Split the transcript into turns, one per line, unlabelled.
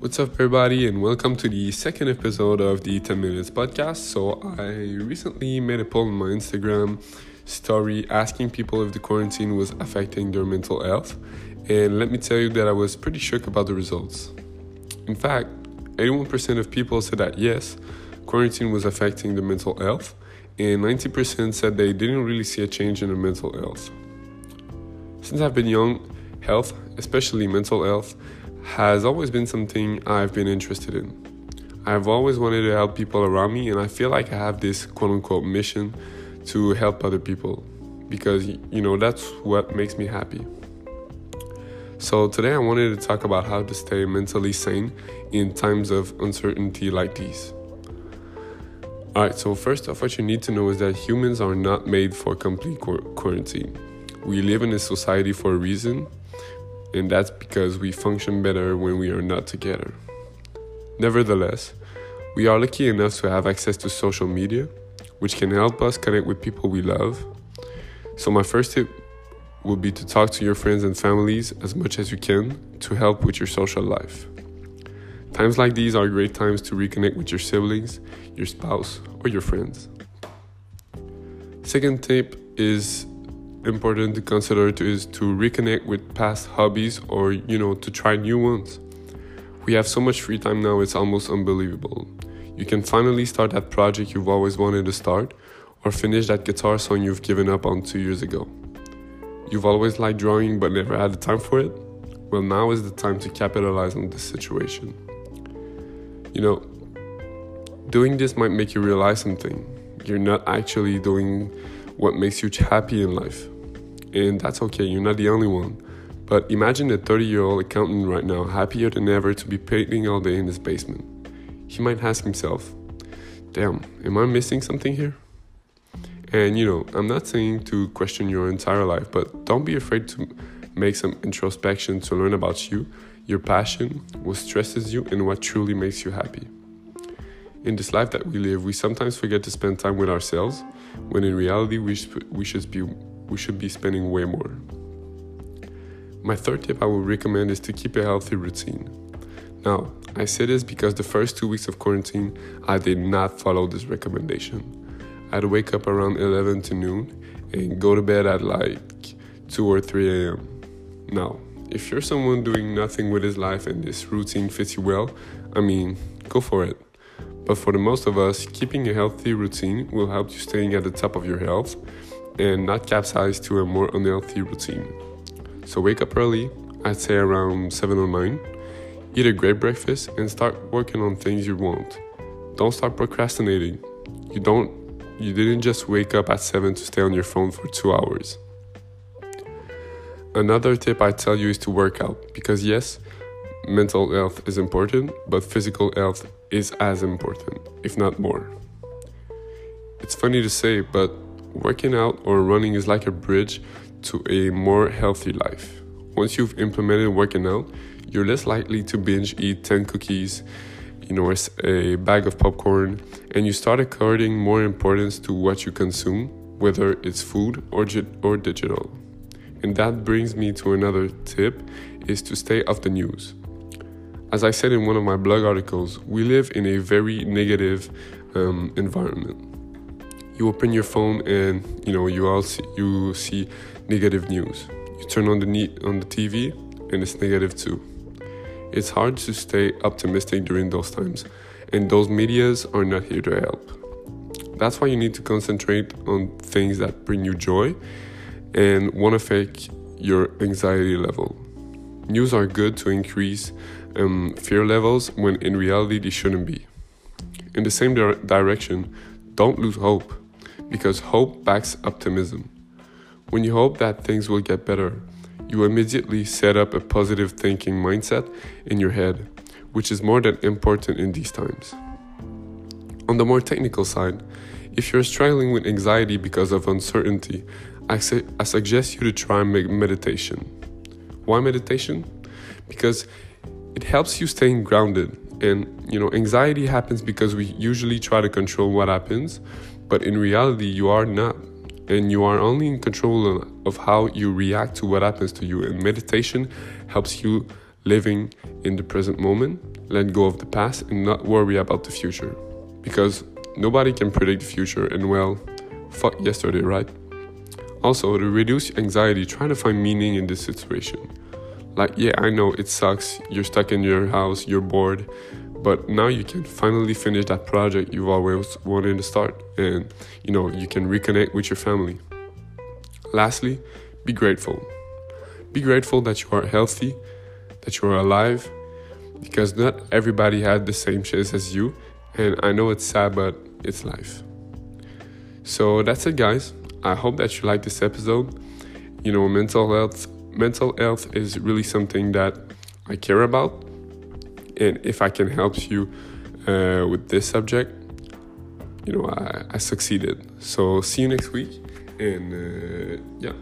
What's up, everybody, and welcome to the second episode of the 10 Minutes podcast. So, I recently made a poll on my Instagram story asking people if the quarantine was affecting their mental health, and let me tell you that I was pretty shook about the results. In fact, 81% of people said that yes, quarantine was affecting their mental health, and 90% said they didn't really see a change in their mental health. Since I've been young, health, especially mental health, has always been something I've been interested in. I've always wanted to help people around me, and I feel like I have this quote unquote mission to help other people because, you know, that's what makes me happy. So, today I wanted to talk about how to stay mentally sane in times of uncertainty like these. Alright, so first off, what you need to know is that humans are not made for complete quarantine. We live in a society for a reason, and that's because we function better when we are not together. Nevertheless, we are lucky enough to have access to social media, which can help us connect with people we love. So, my first tip would be to talk to your friends and families as much as you can to help with your social life. Times like these are great times to reconnect with your siblings, your spouse, or your friends. Second tip is important to consider is to reconnect with past hobbies or you know to try new ones. We have so much free time now it's almost unbelievable. You can finally start that project you've always wanted to start or finish that guitar song you've given up on 2 years ago. You've always liked drawing but never had the time for it? Well, now is the time to capitalize on this situation. You know, doing this might make you realize something. You're not actually doing what makes you happy in life. And that's okay, you're not the only one. But imagine a 30 year old accountant right now, happier than ever to be painting all day in his basement. He might ask himself, Damn, am I missing something here? And you know, I'm not saying to question your entire life, but don't be afraid to make some introspection to learn about you, your passion, what stresses you, and what truly makes you happy. In this life that we live, we sometimes forget to spend time with ourselves, when in reality we, we should be we should be spending way more. My third tip I would recommend is to keep a healthy routine. Now, I say this because the first two weeks of quarantine, I did not follow this recommendation. I'd wake up around 11 to noon and go to bed at like 2 or 3 a.m. Now, if you're someone doing nothing with his life and this routine fits you well, I mean, go for it. But for the most of us, keeping a healthy routine will help you staying at the top of your health and not capsize to a more unhealthy routine. So wake up early, I'd say around 7 or 9, eat a great breakfast and start working on things you want. Don't start procrastinating. You don't you didn't just wake up at 7 to stay on your phone for 2 hours. Another tip I tell you is to work out because yes, mental health is important, but physical health is as important, if not more. It's funny to say, but working out or running is like a bridge to a more healthy life. Once you've implemented working out, you're less likely to binge eat 10 cookies, you know, a bag of popcorn, and you start according more importance to what you consume, whether it's food or, or digital. And that brings me to another tip is to stay off the news. As I said in one of my blog articles, we live in a very negative um, environment. You open your phone and you know you all see, you see negative news. You turn on the on the TV and it's negative too. It's hard to stay optimistic during those times, and those medias are not here to help. That's why you need to concentrate on things that bring you joy and won't affect your anxiety level. News are good to increase um, fear levels when in reality they shouldn't be. In the same di- direction, don't lose hope because hope backs optimism. When you hope that things will get better, you immediately set up a positive thinking mindset in your head, which is more than important in these times. On the more technical side, if you're struggling with anxiety because of uncertainty, I, say, I suggest you to try meditation. Why meditation? Because it helps you staying grounded and you know anxiety happens because we usually try to control what happens but in reality you are not and you are only in control of how you react to what happens to you and meditation helps you living in the present moment let go of the past, and not worry about the future. Because nobody can predict the future, and well, fuck yesterday, right? Also, to reduce anxiety, try to find meaning in this situation. Like, yeah, I know it sucks, you're stuck in your house, you're bored, but now you can finally finish that project you've always wanted to start, and you know, you can reconnect with your family. Lastly, be grateful. Be grateful that you are healthy, that you are alive, because not everybody had the same chance as you, and I know it's sad, but it's life. So that's it, guys. I hope that you like this episode. You know, mental health mental health is really something that I care about, and if I can help you uh, with this subject, you know, I, I succeeded. So see you next week, and uh, yeah.